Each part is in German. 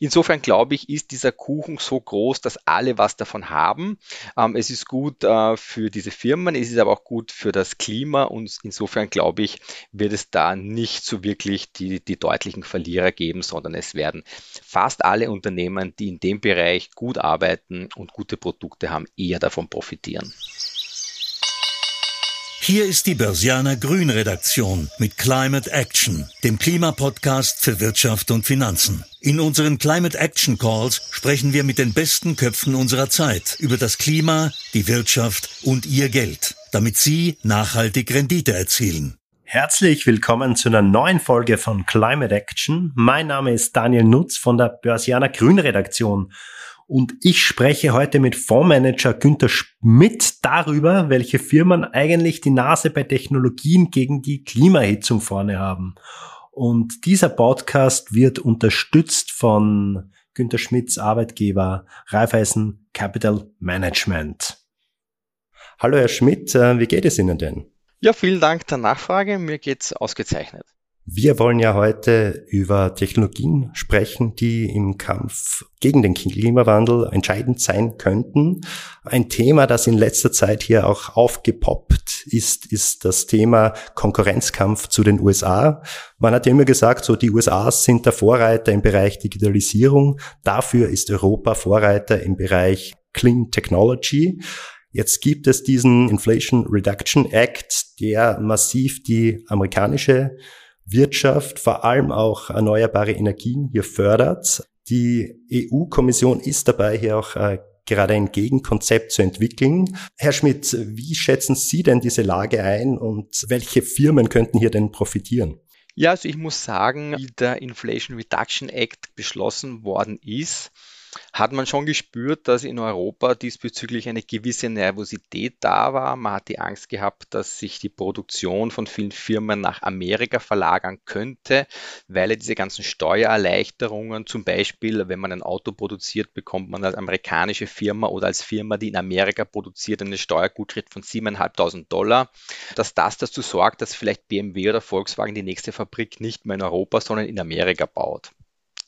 Insofern glaube ich, ist dieser Kuchen so groß, dass alle was davon haben. Ähm, es ist gut äh, für diese Firmen, es ist aber auch gut für das Klima und insofern glaube ich, wird es da nicht so wirklich die, die deutlichen Verlierer geben, sondern es werden fast alle Unternehmen, die in dem Bereich gut arbeiten und gute Produkte haben, eher davon profitieren. Hier ist die Börsianer Grün Redaktion mit Climate Action, dem Klimapodcast für Wirtschaft und Finanzen. In unseren Climate Action Calls sprechen wir mit den besten Köpfen unserer Zeit über das Klima, die Wirtschaft und ihr Geld, damit sie nachhaltig Rendite erzielen. Herzlich willkommen zu einer neuen Folge von Climate Action. Mein Name ist Daniel Nutz von der Börsianer Grün Redaktion und ich spreche heute mit Fondsmanager Günther Schmidt darüber, welche Firmen eigentlich die Nase bei Technologien gegen die Klimaerhitzung vorne haben. Und dieser Podcast wird unterstützt von Günther Schmidts Arbeitgeber Raiffeisen Capital Management. Hallo Herr Schmidt, äh, wie geht es Ihnen denn? Ja, vielen Dank der Nachfrage. Mir geht's ausgezeichnet. Wir wollen ja heute über Technologien sprechen, die im Kampf gegen den Klimawandel entscheidend sein könnten. Ein Thema, das in letzter Zeit hier auch aufgepoppt ist, ist das Thema Konkurrenzkampf zu den USA. Man hat ja immer gesagt, so die USA sind der Vorreiter im Bereich Digitalisierung. Dafür ist Europa Vorreiter im Bereich Clean Technology. Jetzt gibt es diesen Inflation Reduction Act, der massiv die amerikanische Wirtschaft, vor allem auch erneuerbare Energien hier fördert. Die EU-Kommission ist dabei, hier auch äh, gerade ein Gegenkonzept zu entwickeln. Herr Schmidt, wie schätzen Sie denn diese Lage ein und welche Firmen könnten hier denn profitieren? Ja, also ich muss sagen, wie der Inflation Reduction Act beschlossen worden ist, hat man schon gespürt, dass in Europa diesbezüglich eine gewisse Nervosität da war. Man hat die Angst gehabt, dass sich die Produktion von vielen Firmen nach Amerika verlagern könnte, weil ja diese ganzen Steuererleichterungen, zum Beispiel, wenn man ein Auto produziert, bekommt man als amerikanische Firma oder als Firma, die in Amerika produziert, eine Steuergutschrift von 7.500 Dollar, dass das dazu sorgt, dass vielleicht BMW oder Volkswagen die nächste Fabrik nicht mehr in Europa, sondern in Amerika baut.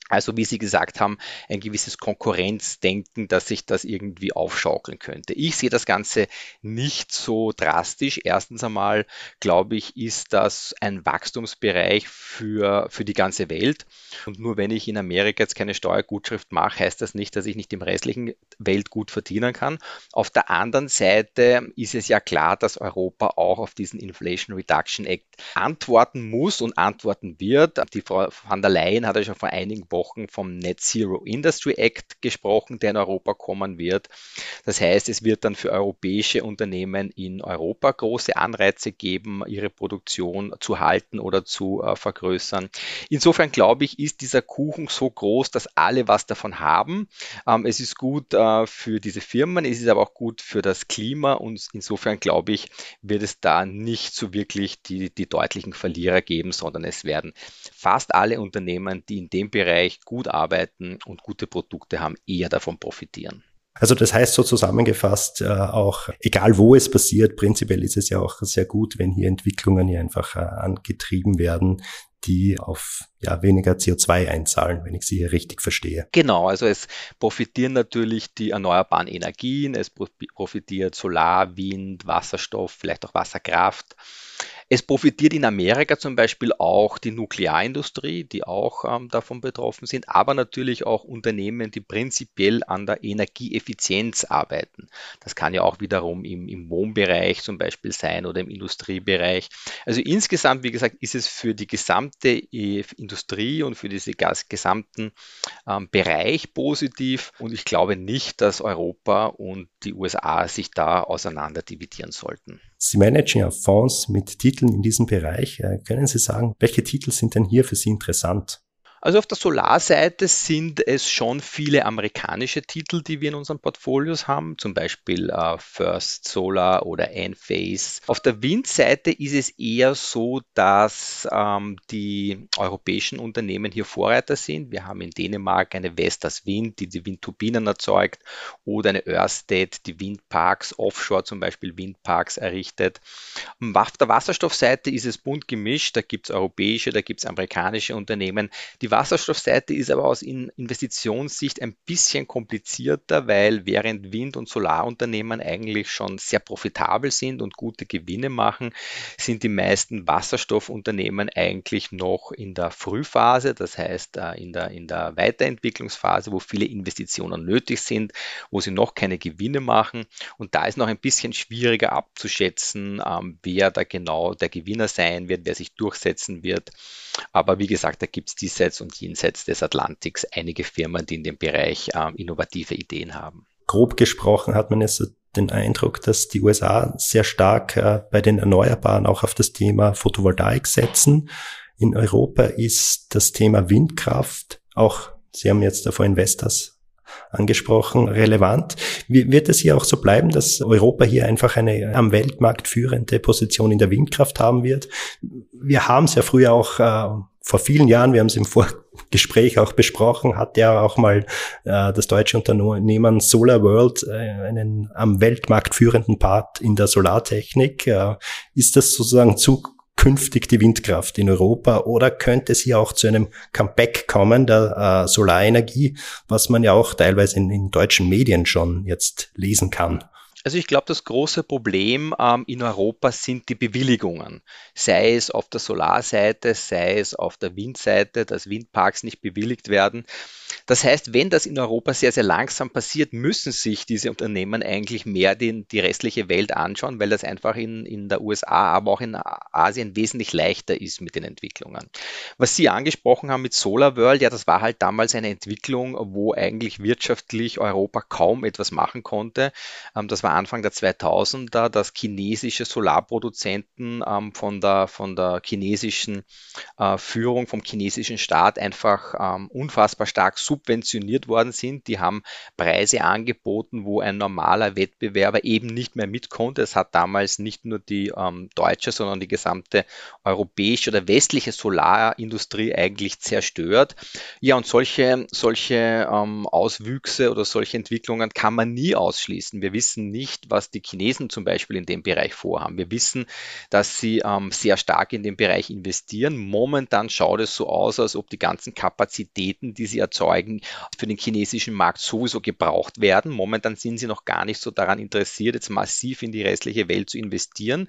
Also wie Sie gesagt haben, ein gewisses Konkurrenzdenken, dass sich das irgendwie aufschaukeln könnte. Ich sehe das Ganze nicht so drastisch. Erstens einmal, glaube ich, ist das ein Wachstumsbereich für, für die ganze Welt. Und nur wenn ich in Amerika jetzt keine Steuergutschrift mache, heißt das nicht, dass ich nicht im restlichen Welt gut verdienen kann. Auf der anderen Seite ist es ja klar, dass Europa auch auf diesen Inflation Reduction Act antworten muss und antworten wird. Die Frau van der Leyen hat ja schon vor einigen Wochen Wochen vom Net Zero Industry Act gesprochen, der in Europa kommen wird. Das heißt, es wird dann für europäische Unternehmen in Europa große Anreize geben, ihre Produktion zu halten oder zu äh, vergrößern. Insofern glaube ich, ist dieser Kuchen so groß, dass alle was davon haben. Ähm, es ist gut äh, für diese Firmen, es ist aber auch gut für das Klima und insofern glaube ich, wird es da nicht so wirklich die, die deutlichen Verlierer geben, sondern es werden fast alle Unternehmen, die in dem Bereich Bereich gut arbeiten und gute Produkte haben, eher davon profitieren. Also das heißt so zusammengefasst, äh, auch egal wo es passiert, prinzipiell ist es ja auch sehr gut, wenn hier Entwicklungen hier einfach äh, angetrieben werden, die auf ja, weniger CO2 einzahlen, wenn ich sie hier richtig verstehe. Genau, also es profitieren natürlich die erneuerbaren Energien, es profitiert Solar, Wind, Wasserstoff, vielleicht auch Wasserkraft. Es profitiert in Amerika zum Beispiel auch die Nuklearindustrie, die auch ähm, davon betroffen sind, aber natürlich auch Unternehmen, die prinzipiell an der Energieeffizienz arbeiten. Das kann ja auch wiederum im, im Wohnbereich zum Beispiel sein oder im Industriebereich. Also insgesamt, wie gesagt, ist es für die gesamte äh, Industrie und für diesen gesamten ähm, Bereich positiv und ich glaube nicht, dass Europa und die USA sich da auseinander dividieren sollten. Sie managen ja Fonds mit Titeln in diesem Bereich. Äh, können Sie sagen, welche Titel sind denn hier für Sie interessant? Also auf der Solarseite sind es schon viele amerikanische Titel, die wir in unseren Portfolios haben, zum Beispiel äh, First Solar oder Enphase. Auf der Windseite ist es eher so, dass ähm, die europäischen Unternehmen hier Vorreiter sind. Wir haben in Dänemark eine Vestas Wind, die die Windturbinen erzeugt, oder eine Ørsted, die Windparks, offshore zum Beispiel Windparks errichtet. Auf der Wasserstoffseite ist es bunt gemischt. Da gibt es europäische, da gibt es amerikanische Unternehmen, die Die Wasserstoffseite ist aber aus Investitionssicht ein bisschen komplizierter, weil während Wind- und Solarunternehmen eigentlich schon sehr profitabel sind und gute Gewinne machen, sind die meisten Wasserstoffunternehmen eigentlich noch in der Frühphase, das heißt äh, in der, in der Weiterentwicklungsphase, wo viele Investitionen nötig sind, wo sie noch keine Gewinne machen. Und da ist noch ein bisschen schwieriger abzuschätzen, ähm, wer da genau der Gewinner sein wird, wer sich durchsetzen wird. Aber wie gesagt, da gibt es diesseits und jenseits des Atlantiks einige Firmen, die in dem Bereich ähm, innovative Ideen haben. Grob gesprochen hat man jetzt den Eindruck, dass die USA sehr stark äh, bei den Erneuerbaren auch auf das Thema Photovoltaik setzen. In Europa ist das Thema Windkraft auch, Sie haben jetzt davor Investors angesprochen, relevant. Wird es hier auch so bleiben, dass Europa hier einfach eine am Weltmarkt führende Position in der Windkraft haben wird? Wir haben es ja früher auch äh, vor vielen Jahren, wir haben es im Vorgespräch auch besprochen, hat ja auch mal äh, das deutsche Unternehmen Solar World äh, einen am Weltmarkt führenden Part in der Solartechnik. Äh, ist das sozusagen zu künftig die Windkraft in Europa oder könnte es hier auch zu einem Comeback kommen der äh, Solarenergie, was man ja auch teilweise in, in deutschen Medien schon jetzt lesen kann? Also ich glaube, das große Problem ähm, in Europa sind die Bewilligungen. Sei es auf der Solarseite, sei es auf der Windseite, dass Windparks nicht bewilligt werden. Das heißt, wenn das in Europa sehr, sehr langsam passiert, müssen sich diese Unternehmen eigentlich mehr den, die restliche Welt anschauen, weil das einfach in, in der USA, aber auch in Asien wesentlich leichter ist mit den Entwicklungen. Was Sie angesprochen haben mit Solar World, ja, das war halt damals eine Entwicklung, wo eigentlich wirtschaftlich Europa kaum etwas machen konnte. Ähm, das war Anfang der 2000er, dass chinesische Solarproduzenten ähm, von, der, von der chinesischen äh, Führung, vom chinesischen Staat einfach ähm, unfassbar stark subventioniert worden sind. Die haben Preise angeboten, wo ein normaler Wettbewerber eben nicht mehr mit konnte. Es hat damals nicht nur die ähm, deutsche, sondern die gesamte europäische oder westliche Solarindustrie eigentlich zerstört. Ja, und solche, solche ähm, Auswüchse oder solche Entwicklungen kann man nie ausschließen. Wir wissen nicht, was die Chinesen zum Beispiel in dem Bereich vorhaben. Wir wissen, dass sie ähm, sehr stark in den Bereich investieren. Momentan schaut es so aus, als ob die ganzen Kapazitäten, die sie erzeugen, für den chinesischen Markt sowieso gebraucht werden. Momentan sind sie noch gar nicht so daran interessiert, jetzt massiv in die restliche Welt zu investieren.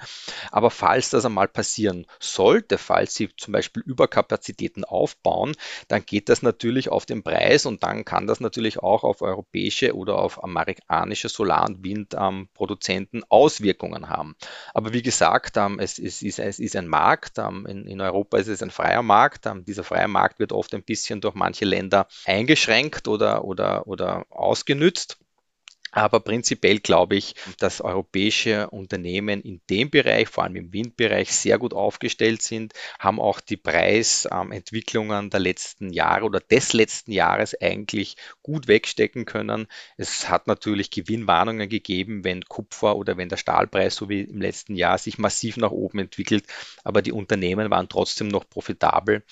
Aber falls das einmal passieren sollte, falls sie zum Beispiel Überkapazitäten aufbauen, dann geht das natürlich auf den Preis und dann kann das natürlich auch auf europäische oder auf amerikanische Solar- und Windproduzenten Auswirkungen haben. Aber wie gesagt, ähm, es, ist, es ist ein Markt. Ähm, in, Europa ist es ein freier Markt. Ähm, dieser freie Markt wird oft ein bisschen durch manche Länder eingeschränkt oder, oder, oder ausgenützt. Aber prinzipiell glaube ich, dass europäische Unternehmen in dem Bereich, vor allem im Windbereich, sehr gut aufgestellt sind, haben auch die Preisentwicklungen der letzten Jahre oder des letzten Jahres eigentlich gut wegstecken können. Es hat natürlich Gewinnwarnungen gegeben, wenn Kupfer oder wenn der Stahlpreis, so wie im letzten Jahr, sich massiv nach oben entwickelt. Aber die Unternehmen waren trotzdem noch profitabel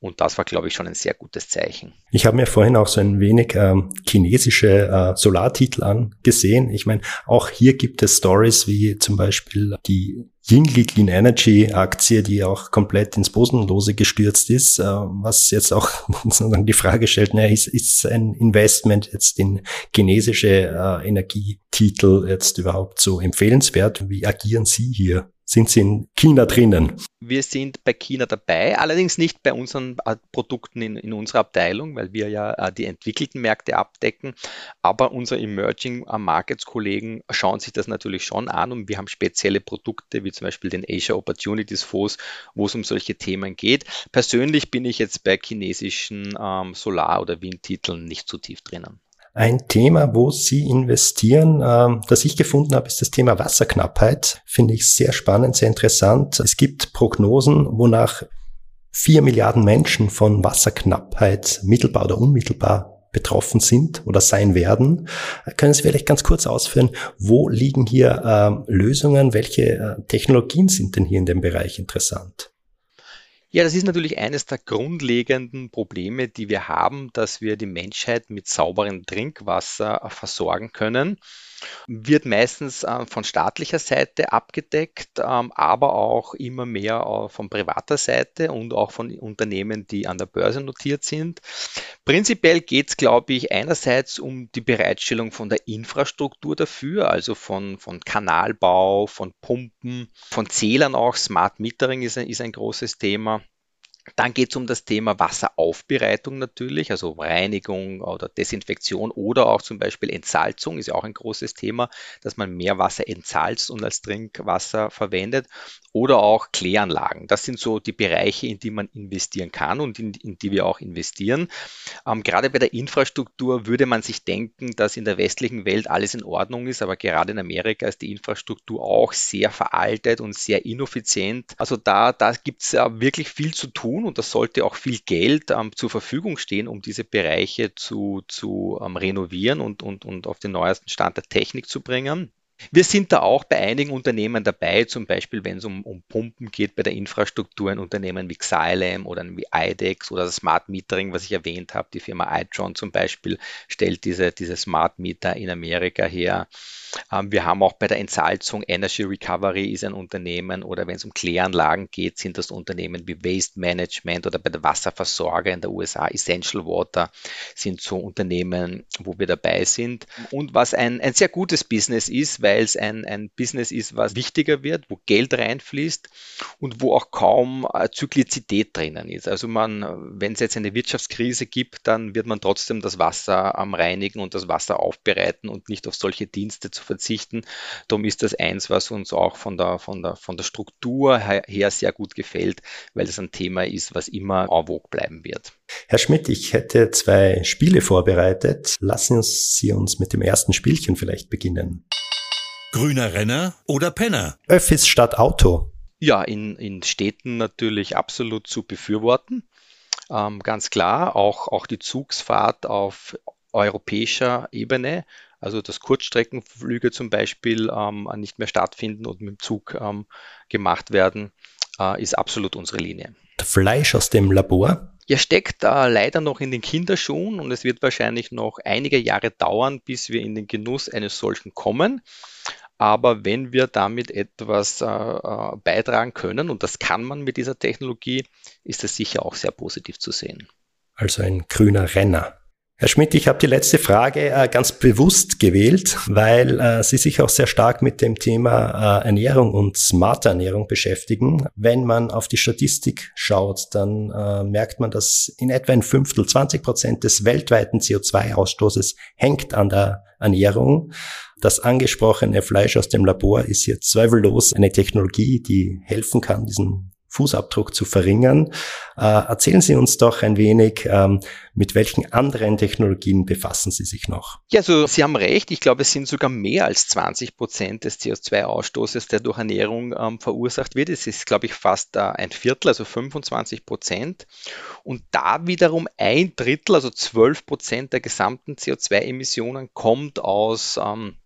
und das war, glaube ich, schon ein sehr gutes Zeichen. Ich habe mir vorhin auch so ein wenig ähm, chinesische äh, Solartitel an gesehen. Ich meine, auch hier gibt es Stories wie zum Beispiel die Yingli Clean Energy Aktie, die auch komplett ins Bosenlose gestürzt ist, äh, was jetzt auch sozusagen die Frage stellt, naja, ist, ist ein Investment jetzt in chinesische äh, Energietitel jetzt überhaupt so empfehlenswert? Wie agieren Sie hier? Sind Sie in China drinnen? Wir sind bei China dabei, allerdings nicht bei unseren äh, Produkten in, in unserer Abteilung, weil wir ja äh, die entwickelten Märkte abdecken. Aber unsere Emerging äh, Markets Kollegen schauen sich das natürlich schon an und wir haben spezielle Produkte wie zum Beispiel den Asia Opportunities Fonds, wo es um solche Themen geht. Persönlich bin ich jetzt bei chinesischen ähm, Solar- oder Windtiteln nicht so tief drinnen. Ein Thema, wo Sie investieren, ähm, das ich gefunden habe, ist das Thema Wasserknappheit. Finde ich sehr spannend, sehr interessant. Es gibt Prognosen, wonach vier Milliarden Menschen von Wasserknappheit mittelbar oder unmittelbar betroffen sind oder sein werden. Können Sie vielleicht ganz kurz ausführen, wo liegen hier äh, Lösungen? Welche äh, Technologien sind denn hier in dem Bereich interessant? Ja, das ist natürlich eines der grundlegenden Probleme, die wir haben, dass wir die Menschheit mit sauberem Trinkwasser versorgen können. Wird meistens äh, von staatlicher Seite abgedeckt, ähm, aber auch immer mehr äh, von privater Seite und auch von Unternehmen, die an der Börse notiert sind. Prinzipiell geht es, glaube ich, einerseits um die Bereitstellung von der Infrastruktur dafür, also von, von Kanalbau, von Pumpen, von Zählern auch. Smart Metering ist ein, ist ein großes Thema. Dann geht es um das Thema Wasseraufbereitung natürlich, also Reinigung oder Desinfektion oder auch zum Beispiel Entsalzung ist ja auch ein großes Thema, dass man mehr Wasser entsalzt und als Trinkwasser verwendet oder auch Kläranlagen. Das sind so die Bereiche, in die man investieren kann und in, in die wir auch investieren. Ähm, gerade bei der Infrastruktur würde man sich denken, dass in der westlichen Welt alles in Ordnung ist, aber gerade in Amerika ist die Infrastruktur auch sehr veraltet und sehr ineffizient. Also da, da gibt es wirklich viel zu tun tun und das sollte auch viel Geld ähm, zur Verfügung stehen, um diese Bereiche zu, zu ähm, renovieren und, und, und auf den neuesten Stand der Technik zu bringen. Wir sind da auch bei einigen Unternehmen dabei, zum Beispiel wenn es um, um Pumpen geht bei der Infrastruktur, ein Unternehmen wie Xylem oder wie IDEX oder Smart Metering, was ich erwähnt habe. Die Firma iTron zum Beispiel stellt diese, diese Smart Meter in Amerika her. Ähm, wir haben auch bei der Entsalzung Energy Recovery ist ein Unternehmen oder wenn es um Kläranlagen geht, sind das Unternehmen wie Waste Management oder bei der Wasserversorger in der USA Essential Water sind so Unternehmen, wo wir dabei sind. Und was ein, ein sehr gutes Business ist, weil es ein, ein Business ist, was wichtiger wird, wo Geld reinfließt und wo auch kaum äh, Zyklizität drinnen ist. Also man, wenn es jetzt eine Wirtschaftskrise gibt, dann wird man trotzdem das Wasser am reinigen und das Wasser aufbereiten und nicht auf solche Dienste zu verzichten. Darum ist das eins, was uns auch von der, von der, von der Struktur her sehr gut gefällt, weil es ein Thema ist, was immer en vogue bleiben wird. Herr Schmidt, ich hätte zwei Spiele vorbereitet. Lassen Sie uns mit dem ersten Spielchen vielleicht beginnen. Grüner Renner oder Penner? Öffis statt Auto. Ja, in, in Städten natürlich absolut zu befürworten. Ähm, ganz klar, auch, auch die Zugsfahrt auf europäischer Ebene also dass Kurzstreckenflüge zum Beispiel ähm, nicht mehr stattfinden und mit dem Zug ähm, gemacht werden, äh, ist absolut unsere Linie. Fleisch aus dem Labor? Ja, steckt äh, leider noch in den Kinderschuhen und es wird wahrscheinlich noch einige Jahre dauern, bis wir in den Genuss eines solchen kommen. Aber wenn wir damit etwas äh, äh beitragen können, und das kann man mit dieser Technologie, ist das sicher auch sehr positiv zu sehen. Also ein grüner Renner. Herr Schmidt, ich habe die letzte Frage äh, ganz bewusst gewählt, weil äh, Sie sich auch sehr stark mit dem Thema äh, Ernährung und smarte Ernährung beschäftigen. Wenn man auf die Statistik schaut, dann äh, merkt man, dass in etwa ein Fünftel, 20 Prozent des weltweiten CO2-Ausstoßes hängt an der Ernährung. Das angesprochene Fleisch aus dem Labor ist hier zweifellos eine Technologie, die helfen kann, diesen Fußabdruck zu verringern. Äh, erzählen Sie uns doch ein wenig, ähm, mit welchen anderen Technologien befassen Sie sich noch? Ja, also Sie haben recht. Ich glaube, es sind sogar mehr als 20 Prozent des CO2-Ausstoßes, der durch Ernährung ähm, verursacht wird. Es ist, glaube ich, fast äh, ein Viertel, also 25 Prozent. Und da wiederum ein Drittel, also 12 Prozent der gesamten CO2-Emissionen kommt aus ähm,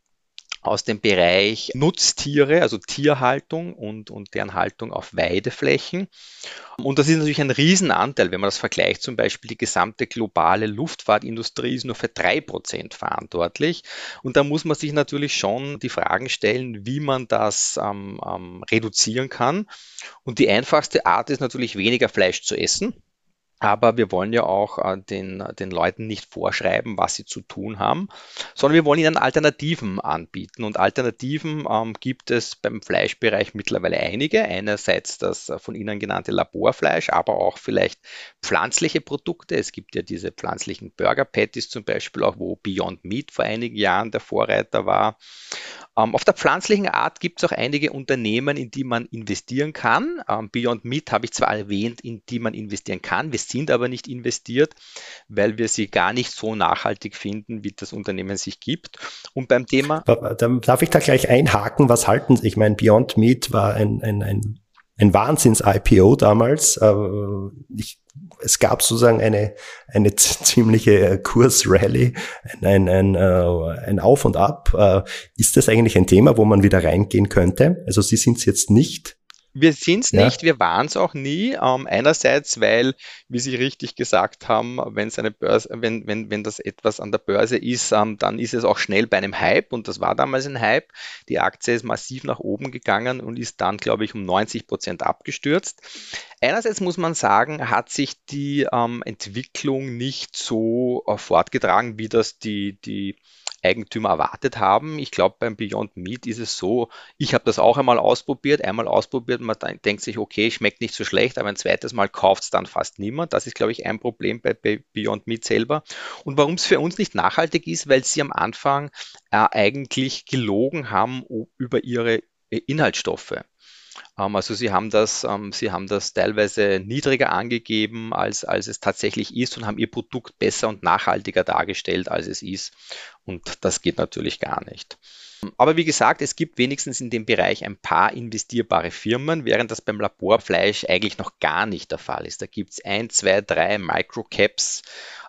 aus dem Bereich Nutztiere, also Tierhaltung und, und deren Haltung auf Weideflächen. Und das ist natürlich ein Riesenanteil, wenn man das vergleicht. Zum Beispiel die gesamte globale Luftfahrtindustrie ist nur für drei Prozent verantwortlich. Und da muss man sich natürlich schon die Fragen stellen, wie man das ähm, ähm, reduzieren kann. Und die einfachste Art ist natürlich weniger Fleisch zu essen. Aber wir wollen ja auch äh, den, den Leuten nicht vorschreiben, was sie zu tun haben, sondern wir wollen ihnen Alternativen anbieten. Und Alternativen ähm, gibt es beim Fleischbereich mittlerweile einige. Einerseits das äh, von Ihnen genannte Laborfleisch, aber auch vielleicht pflanzliche Produkte. Es gibt ja diese pflanzlichen Burger Patties zum Beispiel, auch wo Beyond Meat vor einigen Jahren der Vorreiter war. Ähm, auf der pflanzlichen Art gibt es auch einige Unternehmen, in die man investieren kann. Ähm, Beyond Meat habe ich zwar erwähnt, in die man investieren kann. Wir sind aber nicht investiert, weil wir sie gar nicht so nachhaltig finden, wie das Unternehmen sich gibt. Und beim Thema. Dann darf ich da gleich einhaken, was halten Sie? Ich meine, Beyond Meat war ein, ein, ein, ein Wahnsinns-IPO damals. Äh, ich es gab sozusagen eine, eine ziemliche äh, Kursrally, ein, ein, ein, äh, ein Auf und Ab. Ist das eigentlich ein Thema, wo man wieder reingehen könnte? Also Sie sind es jetzt nicht Wir sind es ja. nicht, wir waren es auch nie. Ähm, einerseits, weil, wie Sie richtig gesagt haben, wenn eine Börse, wenn, wenn, wenn das etwas an der Börse ist, ähm, dann ist es auch schnell bei einem Hype und das war damals ein Hype. Die Aktie ist massiv nach oben gegangen und ist dann, glaube ich, um 90 Prozent abgestürzt. Einerseits muss man sagen, hat sich die ähm, Entwicklung nicht so äh, fortgetragen, wie das die, die Eigentümer erwartet haben. Ich glaube, beim Beyond Meat ist es so, ich habe das auch einmal ausprobiert, einmal ausprobiert, man denkt sich, okay, schmeckt nicht so schlecht, aber ein zweites Mal kauft es dann fast niemand. Das ist, glaube ich, ein Problem bei, Beyond Meat selber. Und warum es für uns nicht nachhaltig ist, weil sie am Anfang äh, eigentlich gelogen haben über ihre äh, Inhaltsstoffe. Ähm, also sie haben das, ähm, sie haben das teilweise niedriger angegeben, als, als es tatsächlich ist und haben ihr Produkt besser und nachhaltiger dargestellt, als es ist. Und das geht natürlich gar nicht. Aber wie gesagt, es gibt wenigstens in dem Bereich ein paar investierbare Firmen, während das beim Laborfleisch eigentlich noch gar nicht der Fall ist. Da gibt es ein, zwei, drei Microcaps,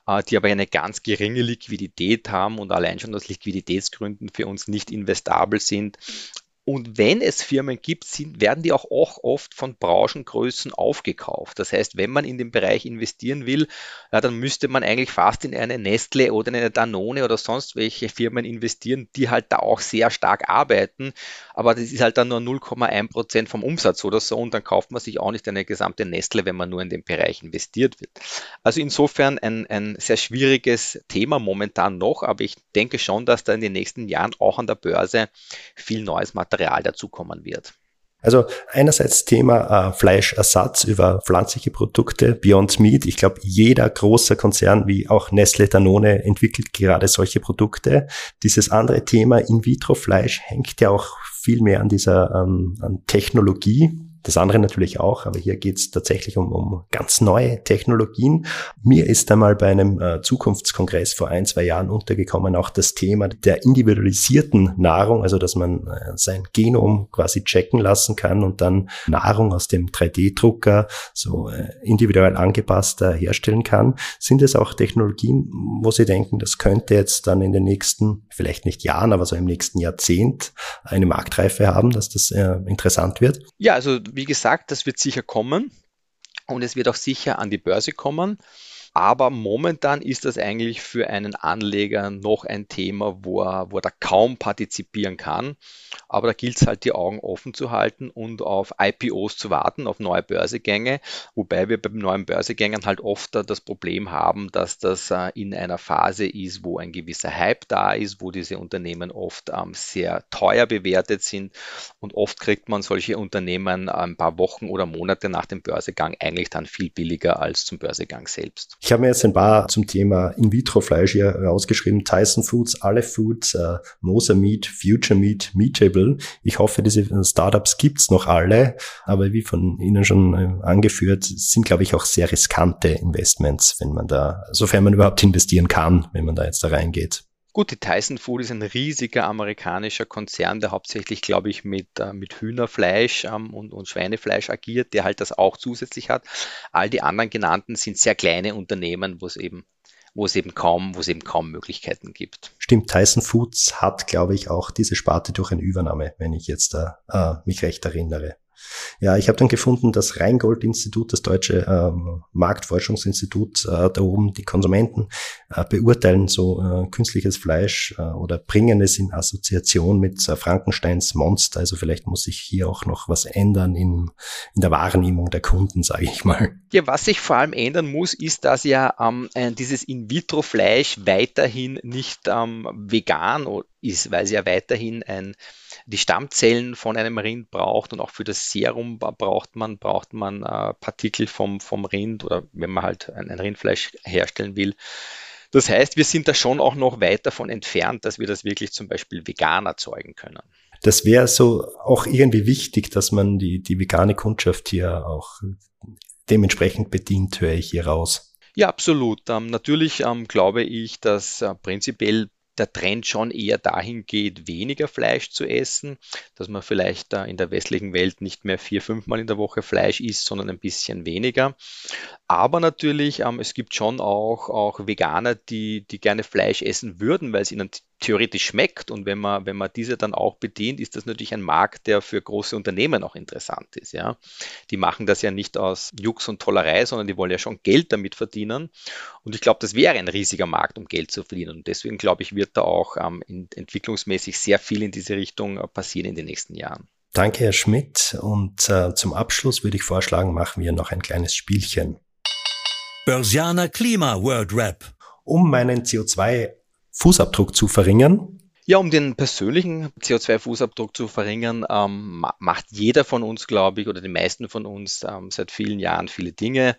äh, die aber eine ganz geringe Liquidität haben und allein schon aus Liquiditätsgründen für uns nicht investabel sind. Und wenn es Firmen gibt, sind, werden die auch, auch oft von Branchengrößen aufgekauft. Das heißt, wenn man in den Bereich investieren will, ja, dann müsste man eigentlich fast in eine Nestle oder in eine Danone oder sonst welche Firmen investieren, die halt da auch sehr stark arbeiten. Aber das ist halt dann nur 0,1 Prozent vom Umsatz oder so und dann kauft man sich auch nicht eine gesamte Nestle, wenn man nur in den Bereich investiert wird. Also insofern ein, ein sehr schwieriges Thema momentan noch, aber ich denke schon, dass da in den nächsten Jahren auch an der Börse viel neues Material Material dazukommen wird. Also einerseits Thema äh, Fleischersatz über pflanzliche Produkte, Beyond Meat. Ich glaube, jeder große Konzern wie auch Nestle Danone entwickelt gerade solche Produkte. Dieses andere Thema In-vitro-Fleisch hängt ja auch viel mehr an dieser ähm, an Technologie, das andere natürlich auch, aber hier geht es tatsächlich um, um ganz neue Technologien. Mir ist einmal bei einem äh, Zukunftskongress vor ein, zwei Jahren untergekommen auch das Thema der individualisierten Nahrung, also dass man äh, sein Genom quasi checken lassen kann und dann Nahrung aus dem 3D-Drucker so äh, individuell angepasster herstellen kann. Sind es auch Technologien, wo Sie denken, das könnte jetzt dann in den nächsten, vielleicht nicht Jahren, aber so im nächsten Jahrzehnt eine Marktreife haben, dass das interessant wird? Ja, also wie gesagt, das wird sicher kommen und es wird auch sicher an die Börse kommen. Aber momentan ist das eigentlich für einen Anleger noch ein Thema, wo er, wo er kaum partizipieren kann. Aber da gilt es halt, die Augen offen zu halten und auf IPOs zu warten, auf neue Börsegänge. Wobei wir beim neuen Börsegängen halt oft das Problem haben, dass das äh, in einer Phase ist, wo ein gewisser Hype da ist, wo diese Unternehmen oft ähm, sehr teuer bewertet sind. Und oft kriegt man solche Unternehmen ein paar Wochen oder Monate nach dem Börsegang eigentlich dann viel billiger als zum Börsegang selbst. Ich habe mir jetzt ein paar zum Thema In-vitro-Fleisch hier rausgeschrieben. Tyson Foods, alle Foods, äh, Moser Meat, Future Meat, Meatable. Ich hoffe, diese Startups gibt's noch alle, aber wie von Ihnen schon äh, angeführt, sind, glaube ich, auch sehr riskante Investments, wenn man da, sofern man überhaupt investieren kann, wenn man da jetzt da reingeht. Gut, die Tyson Food ist ein riesiger amerikanischer Konzern, der hauptsächlich, glaube ich, mit, äh, mit Hühnerfleisch ähm, und, und Schweinefleisch agiert, der halt das auch zusätzlich hat. All die anderen genannten sind sehr kleine Unternehmen, wo es eben wo es eben kaum, wo es eben kaum Möglichkeiten gibt. Stimmt, Tyson Foods hat, glaube ich, auch diese Sparte durch eine Übernahme, wenn ich jetzt da äh, mich recht erinnere. Ja, ich habe dann gefunden, das Rheingold-Institut, das deutsche ähm, Marktforschungsinstitut, äh, da oben die Konsumenten äh, beurteilen so äh, künstliches Fleisch äh, oder bringen es in Assoziation mit äh, Frankensteins Monster. Also vielleicht muss sich hier auch noch was ändern in, in der Wahrnehmung der Kunden, sage ich mal. Ja, was sich vor allem ändern muss, ist, dass ja ähm, dieses In-vitro-Fleisch weiterhin nicht ähm, vegan ist, weil es ja weiterhin ein die Stammzellen von einem Rind braucht und auch für das Serum braucht man, braucht man äh, Partikel vom, vom Rind oder wenn man halt ein, ein Rindfleisch herstellen will. Das heißt, wir sind da schon auch noch weit davon entfernt, dass wir das wirklich zum Beispiel vegan erzeugen können. Das wäre so auch irgendwie wichtig, dass man die, die vegane Kundschaft hier auch dementsprechend bedient, höre ich hier raus. Ja, absolut. Ähm, natürlich ähm, glaube ich, dass äh, prinzipiell der Trend schon eher dahin geht, weniger Fleisch zu essen, dass man vielleicht in der westlichen Welt nicht mehr vier, fünfmal in der Woche Fleisch isst, sondern ein bisschen weniger. Aber natürlich, ähm, es gibt schon auch, auch Veganer, die, die gerne Fleisch essen würden, weil es ihnen theoretisch schmeckt. Und wenn man, wenn man diese dann auch bedient, ist das natürlich ein Markt, der für große Unternehmen auch interessant ist. Ja? Die machen das ja nicht aus Jux und Tollerei, sondern die wollen ja schon Geld damit verdienen. Und ich glaube, das wäre ein riesiger Markt, um Geld zu verdienen. Und deswegen glaube ich, wird da auch ähm, entwicklungsmäßig sehr viel in diese Richtung äh, passieren in den nächsten Jahren. Danke, Herr Schmidt. Und äh, zum Abschluss würde ich vorschlagen, machen wir noch ein kleines Spielchen. Börsianer Klima World Rap. Um meinen CO2-Fußabdruck zu verringern, ja, um den persönlichen CO2-Fußabdruck zu verringern, ähm, macht jeder von uns, glaube ich, oder die meisten von uns ähm, seit vielen Jahren viele Dinge.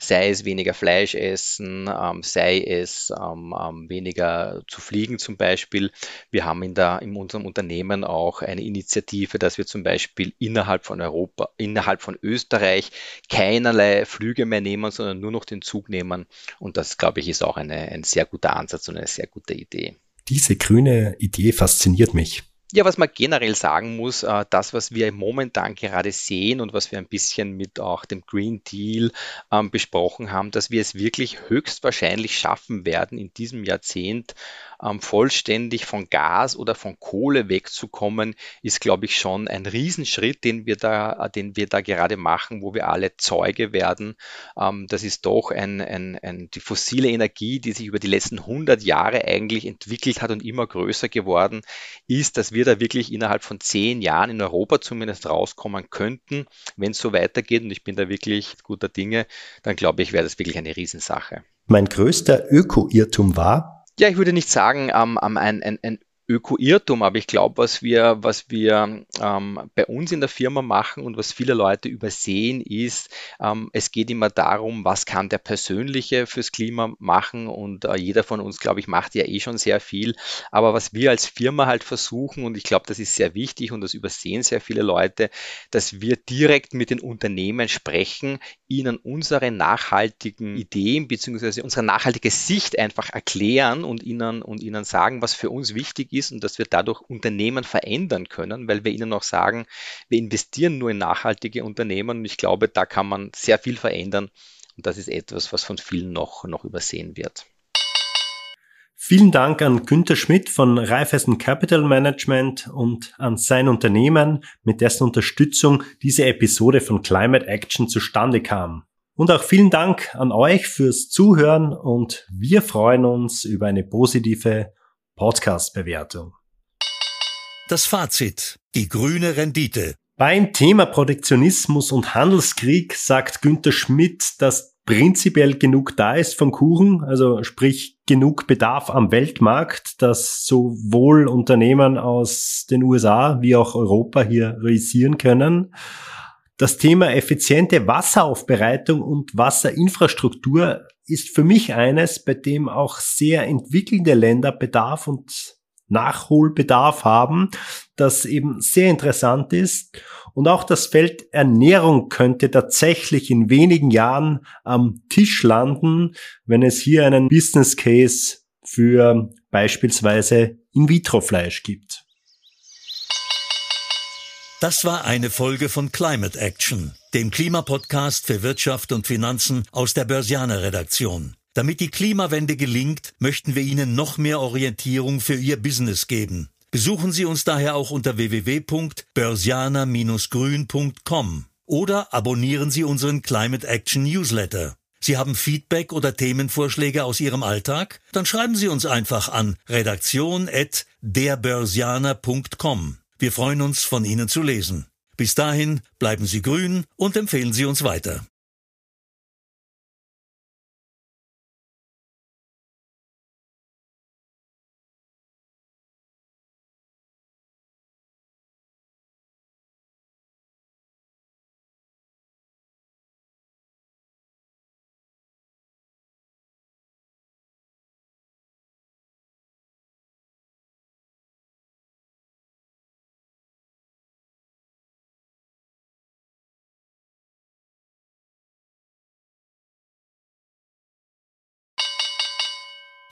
Sei es weniger Fleisch essen, ähm, sei es ähm, ähm, weniger zu fliegen zum Beispiel. Wir haben in, der, in unserem Unternehmen auch eine Initiative, dass wir zum Beispiel innerhalb von Europa, innerhalb von Österreich keinerlei Flüge mehr nehmen, sondern nur noch den Zug nehmen. Und das, glaube ich, ist auch eine, ein sehr guter Ansatz und eine sehr gute Idee. Diese grüne Idee fasziniert mich. Ja, was man generell sagen muss, äh, das, was wir momentan gerade sehen und was wir ein bisschen mit auch dem Green Deal ähm, besprochen haben, dass wir es wirklich höchstwahrscheinlich schaffen werden, in diesem Jahrzehnt ähm, vollständig von Gas oder von Kohle wegzukommen, ist, glaube ich, schon ein Riesenschritt, den wir da, äh, den wir da gerade machen, wo wir alle Zeuge werden. Ähm, das ist doch ein, ein, ein, die fossile Energie, die sich über die letzten 100 Jahre eigentlich entwickelt hat und immer größer geworden ist, dass wir da wirklich innerhalb von zehn Jahren in Europa zumindest rauskommen könnten, wenn es so weitergeht. Und ich bin da wirklich guter Dinge, dann glaube ich, wäre das wirklich eine Riesensache. Mein größter Öko-Irrtum war, ja, ich würde nicht sagen, ähm, ein, ein, ein Öko-Irrtum, aber ich glaube, was wir, was wir ähm, bei uns in der Firma machen und was viele Leute übersehen, ist, ähm, es geht immer darum, was kann der Persönliche fürs Klima machen und äh, jeder von uns, glaube ich, macht ja eh schon sehr viel. Aber was wir als Firma halt versuchen, und ich glaube, das ist sehr wichtig und das übersehen sehr viele Leute, dass wir direkt mit den Unternehmen sprechen, ihnen unsere nachhaltigen Ideen bzw. unsere nachhaltige Sicht einfach erklären und ihnen, und ihnen sagen, was für uns wichtig ist ist und dass wir dadurch Unternehmen verändern können, weil wir ihnen auch sagen, wir investieren nur in nachhaltige Unternehmen und ich glaube, da kann man sehr viel verändern und das ist etwas, was von vielen noch, noch übersehen wird. Vielen Dank an Günter Schmidt von Raiffeisen Capital Management und an sein Unternehmen, mit dessen Unterstützung diese Episode von Climate Action zustande kam. Und auch vielen Dank an euch fürs Zuhören und wir freuen uns über eine positive Podcast-Bewertung. Das Fazit. Die grüne Rendite. Beim Thema Protektionismus und Handelskrieg sagt Günther Schmidt, dass prinzipiell genug da ist vom Kuchen, also sprich genug Bedarf am Weltmarkt, dass sowohl Unternehmen aus den USA wie auch Europa hier realisieren können. Das Thema effiziente Wasseraufbereitung und Wasserinfrastruktur ist für mich eines, bei dem auch sehr entwickelnde Länder Bedarf und Nachholbedarf haben, das eben sehr interessant ist. Und auch das Feld Ernährung könnte tatsächlich in wenigen Jahren am Tisch landen, wenn es hier einen Business Case für beispielsweise In-vitro-Fleisch gibt. Das war eine Folge von Climate Action, dem Klimapodcast für Wirtschaft und Finanzen aus der Börsianer Redaktion. Damit die Klimawende gelingt, möchten wir Ihnen noch mehr Orientierung für Ihr Business geben. Besuchen Sie uns daher auch unter www.börsianer-grün.com oder abonnieren Sie unseren Climate Action Newsletter. Sie haben Feedback oder Themenvorschläge aus Ihrem Alltag? Dann schreiben Sie uns einfach an redaktion@derbörsianer.com. Wir freuen uns, von Ihnen zu lesen. Bis dahin bleiben Sie grün und empfehlen Sie uns weiter.